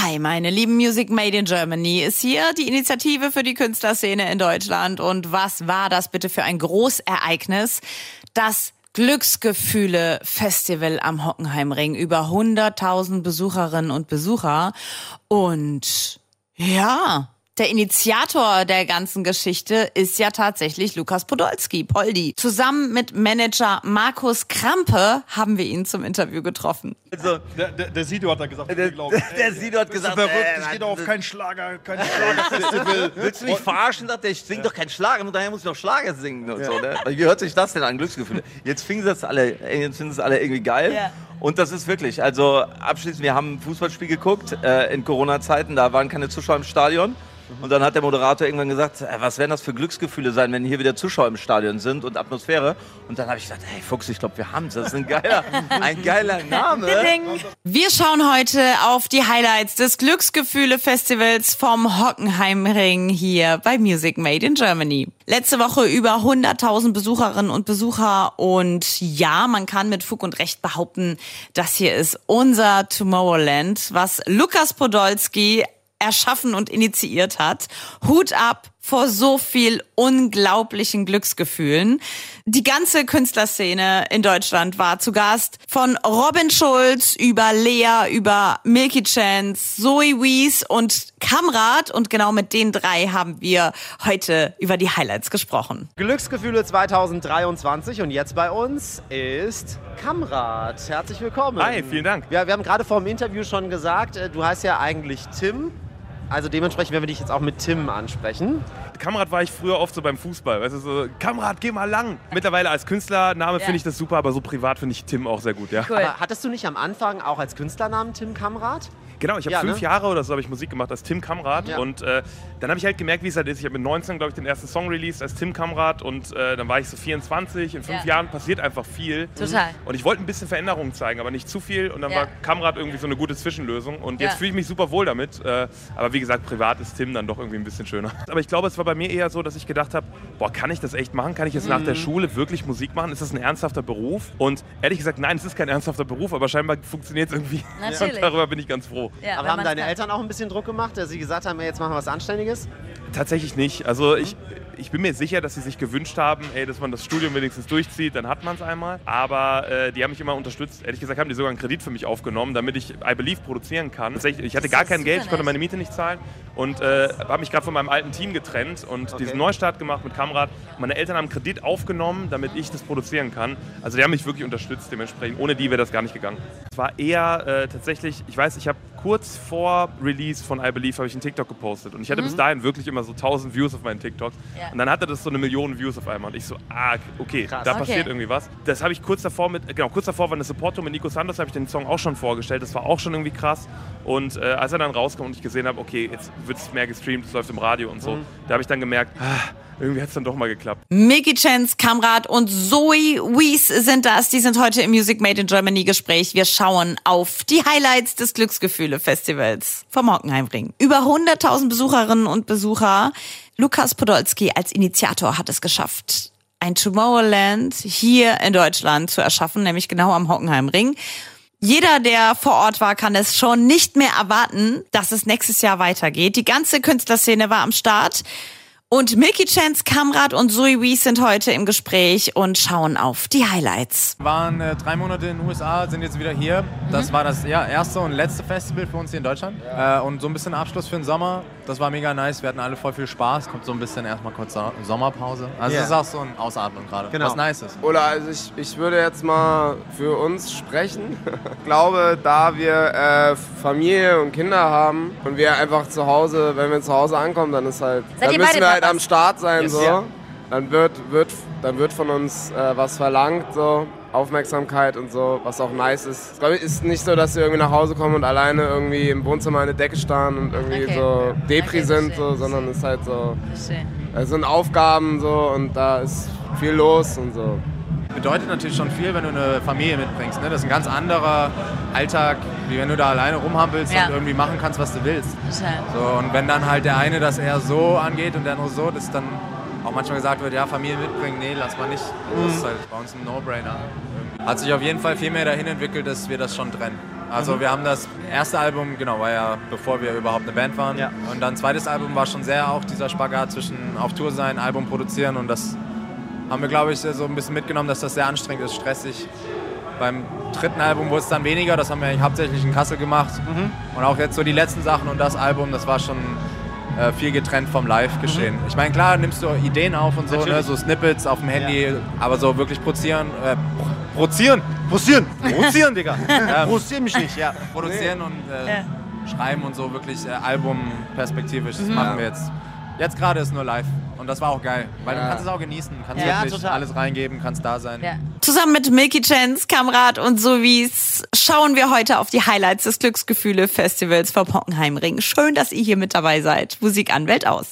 Hi, meine lieben Music Made in Germany ist hier die Initiative für die Künstlerszene in Deutschland. Und was war das bitte für ein Großereignis? Das Glücksgefühle Festival am Hockenheimring. Über 100.000 Besucherinnen und Besucher. Und ja, der Initiator der ganzen Geschichte ist ja tatsächlich Lukas Podolski, Poldi. Zusammen mit Manager Markus Krampe haben wir ihn zum Interview getroffen. Also, der, der, der Sido hat da gesagt, Der, glaub ich, der ey, Sido hat gesagt, verrückt, äh, ich gehe doch auf keinen Schlager, kein Schlagerfestival. Willst du mich verarschen? Sagt er, ich sing doch keinen Schlager, nur daher muss ich doch Schlager singen und so. Ne? Wie hört sich das denn an, Glücksgefühle? Jetzt fingen sie das alle, jetzt finden sie es alle irgendwie geil. Ja. Und das ist wirklich, also abschließend, wir haben ein Fußballspiel geguckt äh, in Corona-Zeiten, da waren keine Zuschauer im Stadion. Und dann hat der Moderator irgendwann gesagt, äh, was werden das für Glücksgefühle sein, wenn hier wieder Zuschauer im Stadion sind und Atmosphäre. Und dann habe ich gedacht, hey Fuchs, ich glaube, wir haben es. Das ist ein geiler, ein geiler Name. Wir schauen heute auf die Highlights des Glücksgefühle-Festivals vom Hockenheimring hier bei Music Made in Germany. Letzte Woche über 100.000 Besucherinnen und Besucher und ja, man kann mit Fug und Recht behaupten, das hier ist unser Tomorrowland, was Lukas Podolski erschaffen und initiiert hat. Hut ab vor so viel unglaublichen Glücksgefühlen. Die ganze Künstlerszene in Deutschland war zu Gast. Von Robin Schulz über Lea, über Milky Chance, Zoe Wees und Kamrat. Und genau mit den drei haben wir heute über die Highlights gesprochen. Glücksgefühle 2023 und jetzt bei uns ist Kamrat. Herzlich willkommen. Hi, vielen Dank. Ja, wir haben gerade vor dem Interview schon gesagt, äh, du heißt ja eigentlich Tim. Also dementsprechend werden wir dich jetzt auch mit Tim ansprechen. Kamerad war ich früher oft so beim Fußball. Weißt du, so, Kamerad, geh mal lang. Mittlerweile als Künstlername finde ich das super, aber so privat finde ich Tim auch sehr gut, ja. Aber hattest du nicht am Anfang auch als Künstlernamen Tim Kamrat? Genau, ich habe Ja, fünf ne? Jahre oder so habe ich Musik gemacht als Tim Kamrat Ja. und äh, dann habe ich halt gemerkt, wie es halt ist. Ich habe mit 19, glaube ich, den ersten Song released als Tim Kamrat und äh, dann war ich so 24. In fünf Ja. Jahren passiert einfach viel. Total. Und ich wollte ein bisschen Veränderungen zeigen, aber nicht zu viel. Und dann Ja. war Kamrat irgendwie so eine gute Zwischenlösung. Und jetzt fühle ich mich super wohl damit. Äh, aber wie gesagt, privat ist Tim dann doch irgendwie ein bisschen schöner. Aber ich glaube, es war bei mir eher so, dass ich gedacht habe, boah, kann ich das echt machen? Kann ich jetzt nach der Mhm. Schule wirklich Musik machen? Ist das ein ernsthafter Beruf? Und ehrlich gesagt, nein, es ist kein ernsthafter Beruf, aber scheinbar funktioniert es irgendwie. Natürlich. Und darüber bin ich ganz froh. Ja, Aber haben deine Eltern auch ein bisschen Druck gemacht, dass sie gesagt haben, ey, jetzt machen wir was Anständiges? Tatsächlich nicht. Also ich, ich bin mir sicher, dass sie sich gewünscht haben, ey, dass man das Studium wenigstens durchzieht, dann hat man es einmal. Aber äh, die haben mich immer unterstützt. Ehrlich gesagt haben die sogar einen Kredit für mich aufgenommen, damit ich I Believe produzieren kann. Tatsächlich, ich hatte gar kein Geld, ich konnte meine Miete nicht zahlen und äh, habe mich gerade von meinem alten Team getrennt und diesen Neustart gemacht mit Kamrat. Meine Eltern haben einen Kredit aufgenommen, damit ich das produzieren kann. Also die haben mich wirklich unterstützt dementsprechend. Ohne die wäre das gar nicht gegangen. Es war eher äh, tatsächlich, ich weiß, ich habe kurz vor Release von I Believe habe ich einen TikTok gepostet und ich hatte bis dahin wirklich immer so 1000 Views auf meinen TikToks Mhm. Ja. und dann hatte das so eine Million Views auf einmal und ich so, ah, okay, Krass. da Okay. passiert irgendwie was. Das habe ich kurz davor mit, genau, kurz davor war eine Support-Tour mit Nico Santos, habe ich den Song auch schon vorgestellt, das war auch schon irgendwie krass und äh, als er dann rauskam und ich gesehen habe, okay, jetzt wird es mehr gestreamt, es läuft im Radio und so, Mhm. da habe ich dann gemerkt, ah, irgendwie hat es dann doch mal geklappt. Milky Chance, Kamrat und Zoe Wies sind das. Die sind heute im Music Made in Germany Gespräch. Wir schauen auf die Highlights des Glücksgefühle Festivals vom Hockenheimring. Über 100.000 Besucherinnen und Besucher. Lukas Podolski als Initiator hat es geschafft, ein Tomorrowland hier in Deutschland zu erschaffen, nämlich genau am Hockenheimring. Jeder, der vor Ort war, kann es schon nicht mehr erwarten, dass es nächstes Jahr weitergeht. Die ganze Künstlerszene war am Start. Und Milky Chance, Kamrat und Zoe Wees sind heute im Gespräch und schauen auf die Highlights. waren äh, drei Monate in den USA, sind jetzt wieder hier. Das war das ja, erste und letzte Festival für uns hier in Deutschland. Äh, und so ein bisschen Abschluss für den Sommer. Das war mega nice. Wir hatten alle voll viel Spaß. Kommt so ein bisschen erstmal kurz So- Sommerpause. Also Ja. das ist auch so ein Ausatmen gerade. Genau. Was nice ist. Oder also ich, ich würde jetzt mal für uns sprechen. Ich glaube, da wir äh, Familie und Kinder haben und wir einfach zu Hause, wenn wir zu Hause ankommen, dann ist halt, Seid dann ihr müssen beide Papas? am Start sein Yes. so. Ja. Dann wird, wird, dann wird von uns äh, was verlangt so. Aufmerksamkeit und so, was auch nice ist. Es glaub ich, ist nicht so, dass wir irgendwie nach Hause kommen und alleine irgendwie im Wohnzimmer an der Decke starren und irgendwie Okay. so Depri Okay, sind, so, sondern es ist halt so, es sind Aufgaben so und da ist viel los und so. Bedeutet natürlich schon viel, wenn du eine Familie mitbringst. Ne? Das ist ein ganz anderer Alltag, wie wenn du da alleine rumhampelst Ja. und irgendwie machen kannst, was du willst. Total. So, und wenn dann halt der eine das eher so angeht und der andere so, dass dann auch manchmal gesagt wird, ja, Familie mitbringen, nee, lass mal nicht. Das ist halt bei uns ein No-Brainer. Hat sich auf jeden Fall viel mehr dahin entwickelt, dass wir das schon trennen. Also wir haben das erste Album, genau, war ja bevor wir überhaupt eine Band waren. Ja. Und dann zweites Album war schon sehr auch dieser Spagat zwischen auf Tour sein, Album produzieren und das haben wir, glaube ich, so ein bisschen mitgenommen, dass das sehr anstrengend ist, stressig. Beim dritten Album wurde es dann weniger, das haben wir eigentlich hauptsächlich in Kassel gemacht. Mhm. Und auch jetzt so die letzten Sachen und das Album, das war schon äh, viel getrennt vom Live-Geschehen. Ich meine, klar nimmst du Ideen auf und so, ne, Mhm. So Snippets auf dem Handy, aber so wirklich produzieren, äh, pro- produzieren, Produzieren! produzieren, Digga. ähm, Produzieren mich nicht, ja. produzieren und äh, Ja. schreiben und so wirklich äh, albumperspektivisch. Mhm. Das machen wir jetzt. Jetzt gerade ist nur live und das war auch geil, weil du Ja. kannst es auch genießen, kannst Ja, wirklich total. alles reingeben, kannst da sein. Ja. Zusammen mit Milky Chance, Kamrat und Sowies schauen wir heute auf die Highlights des Glücksgefühle Festivals vom Hockenheimring. Schön, dass ihr hier mit dabei seid. Musik an, Welt aus.